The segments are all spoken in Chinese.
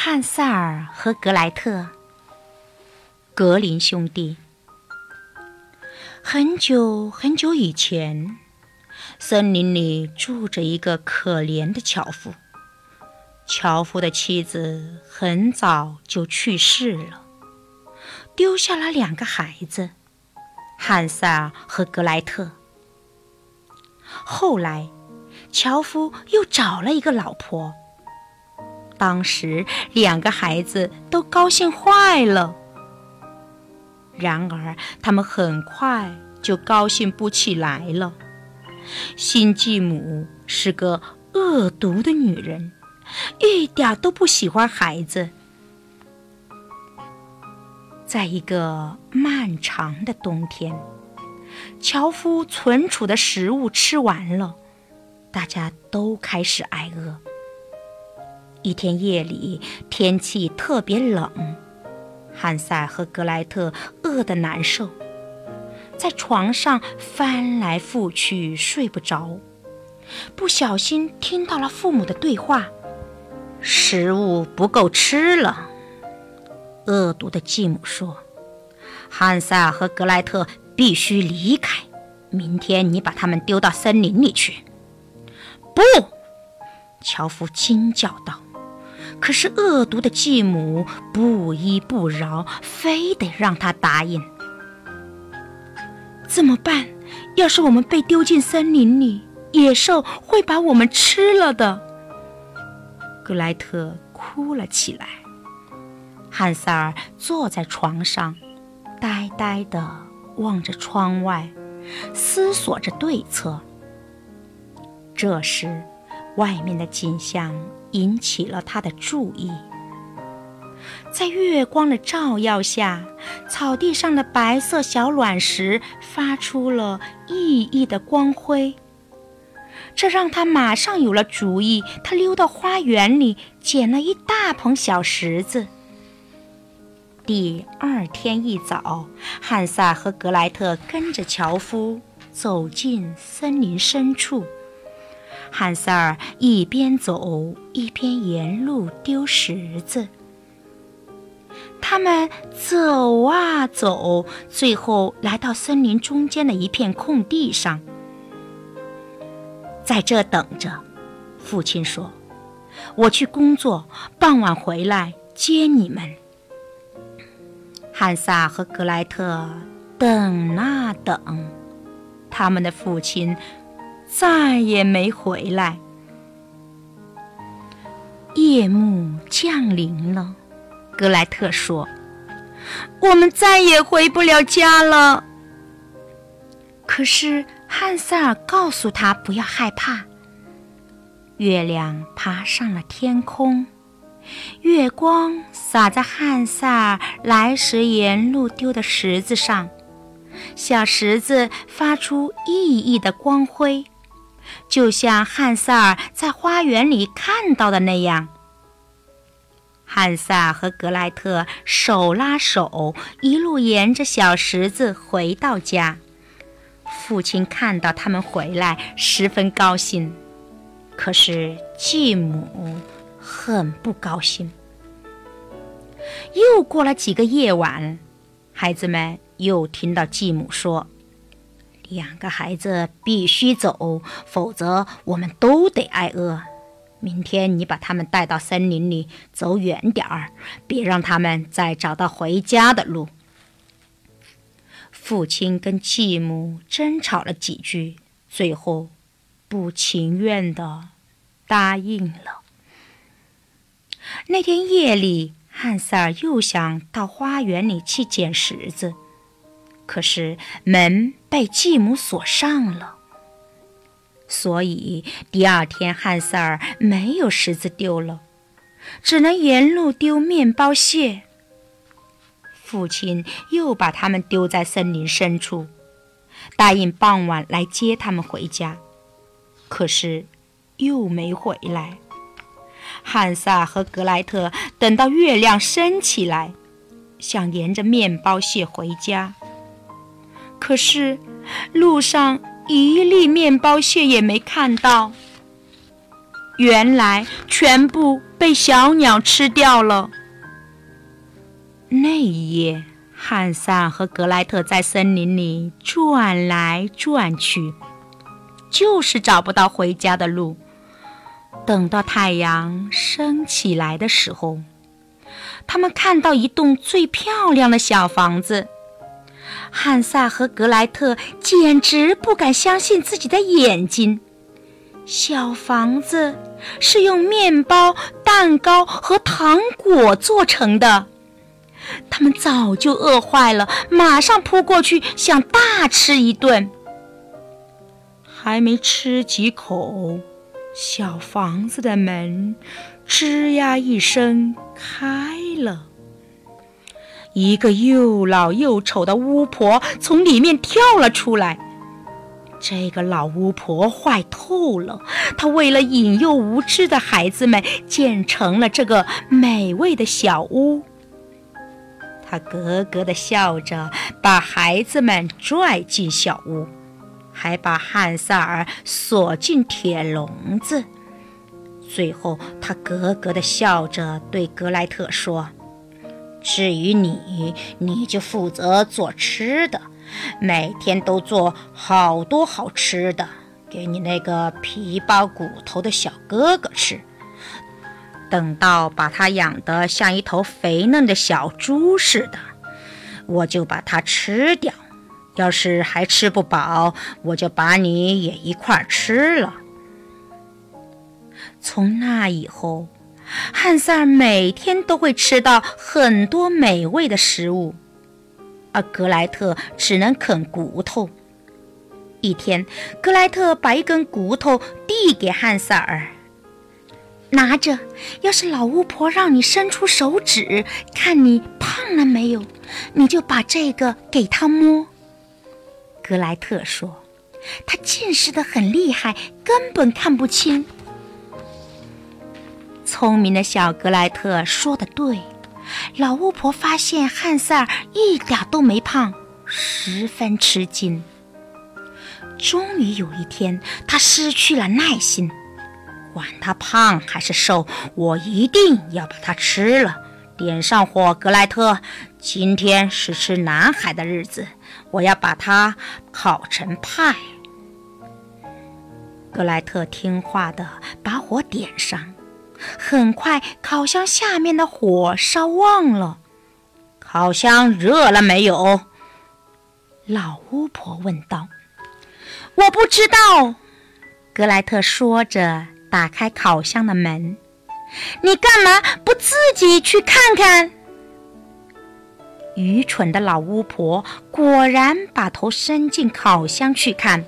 汉塞尔和格莱特，格林兄弟。很久很久以前，森林里住着一个可怜的樵夫。樵夫的妻子很早就去世了，丢下了两个孩子，汉塞尔和格莱特。后来，樵夫又找了一个老婆。当时两个孩子都高兴坏了，然而他们很快就高兴不起来了。新继母是个恶毒的女人，一点都不喜欢孩子。在一个漫长的冬天，樵夫存储的食物吃完了，大家都开始挨饿。一天夜里，天气特别冷，汉塞和格莱特饿得难受，在床上翻来覆去睡不着。不小心听到了父母的对话：“食物不够吃了。”恶毒的继母说：“汉塞尔和格莱特必须离开，明天你把他们丢到森林里去。”不，樵夫惊叫道。可是恶毒的继母不依不饶，非得让他答应。怎么办？要是我们被丢进森林里，野兽会把我们吃了的。格莱特哭了起来。汉塞尔坐在床上，呆呆地望着窗外，思索着对策。这时，外面的景象。引起了他的注意。在月光的照耀下，草地上的白色小卵石发出了熠熠的光辉，这让他马上有了主意。他溜到花园里，捡了一大捧小石子。第二天一早，汉萨和格莱特跟着樵夫走进森林深处。汉塞尔一边走一边沿路丢石子。他们走啊走，最后来到森林中间的一片空地上，在这等着。父亲说：“我去工作，傍晚回来接你们。”汉萨和格莱特等啊等，他们的父亲。再也没回来。夜幕降临了，格莱特说：“我们再也回不了家了。”可是汉塞尔告诉他不要害怕。月亮爬上了天空，月光洒在汉塞尔来时沿路丢的石子上，小石子发出熠熠的光辉。就像汉塞尔在花园里看到的那样，汉塞尔和格莱特手拉手，一路沿着小石子回到家。父亲看到他们回来，十分高兴。可是继母很不高兴。又过了几个夜晚，孩子们又听到继母说。两个孩子必须走，否则我们都得挨饿。明天你把他们带到森林里，走远点儿，别让他们再找到回家的路。父亲跟继母争吵了几句，最后不情愿地答应了。那天夜里，汉塞尔又想到花园里去捡石子。可是门被继母锁上了，所以第二天汉塞尔没有石子丢了，只能沿路丢面包屑。父亲又把他们丢在森林深处，答应傍晚来接他们回家，可是又没回来。汉萨和格莱特等到月亮升起来，想沿着面包屑回家。可是，路上一粒面包屑也没看到。原来全部被小鸟吃掉了。那一夜，汉萨和格莱特在森林里转来转去，就是找不到回家的路。等到太阳升起来的时候，他们看到一栋最漂亮的小房子。汉萨和格莱特简直不敢相信自己的眼睛。小房子是用面包、蛋糕和糖果做成的。他们早就饿坏了，马上扑过去想大吃一顿。还没吃几口，小房子的门吱呀一声开了。一个又老又丑的巫婆从里面跳了出来。这个老巫婆坏透了，她为了引诱无知的孩子们，建成了这个美味的小屋。她咯咯地笑着，把孩子们拽进小屋，还把汉萨尔锁进铁笼子。最后，她咯咯地笑着对格莱特说。至于你，你就负责做吃的，每天都做好多好吃的，给你那个皮包骨头的小哥哥吃。等到把他养得像一头肥嫩的小猪似的，我就把它吃掉。要是还吃不饱，我就把你也一块吃了。从那以后。汉塞尔每天都会吃到很多美味的食物，而格莱特只能啃骨头。一天，格莱特把一根骨头递给汉塞尔，拿着。要是老巫婆让你伸出手指，看你胖了没有，你就把这个给她摸。格莱特说：“他近视的很厉害，根本看不清。”聪明的小格莱特说的对，老巫婆发现汉塞尔一点都没胖，十分吃惊。终于有一天，她失去了耐心，管他胖还是瘦，我一定要把它吃了。点上火，格莱特，今天是吃男孩的日子，我要把它烤成派。格莱特听话的把火点上。很快，烤箱下面的火烧旺了。烤箱热了没有？老巫婆问道。“我不知道。”格莱特说着，打开烤箱的门。“你干嘛不自己去看看？”愚蠢的老巫婆果然把头伸进烤箱去看。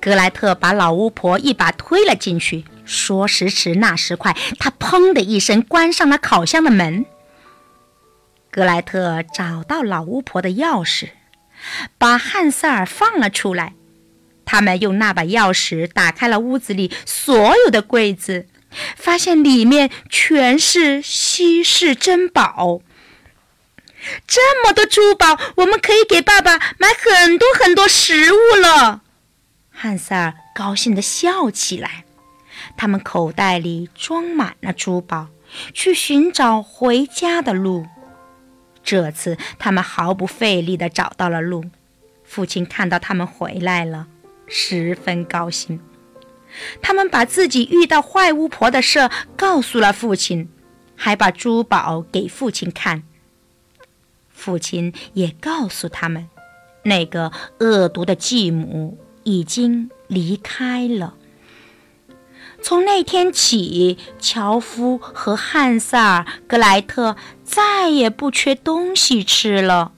格莱特把老巫婆一把推了进去。说时迟，那时快，他砰的一声关上了烤箱的门。格莱特找到老巫婆的钥匙，把汉塞尔放了出来。他们用那把钥匙打开了屋子里所有的柜子，发现里面全是稀世珍宝。这么多珠宝，我们可以给爸爸买很多很多食物了。汉塞尔高兴地笑起来。他们口袋里装满了珠宝，去寻找回家的路。这次他们毫不费力地找到了路。父亲看到他们回来了，十分高兴。他们把自己遇到坏巫婆的事告诉了父亲，还把珠宝给父亲看。父亲也告诉他们，那个恶毒的继母已经离开了。从那天起，樵夫和汉塞尔·格莱特再也不缺东西吃了。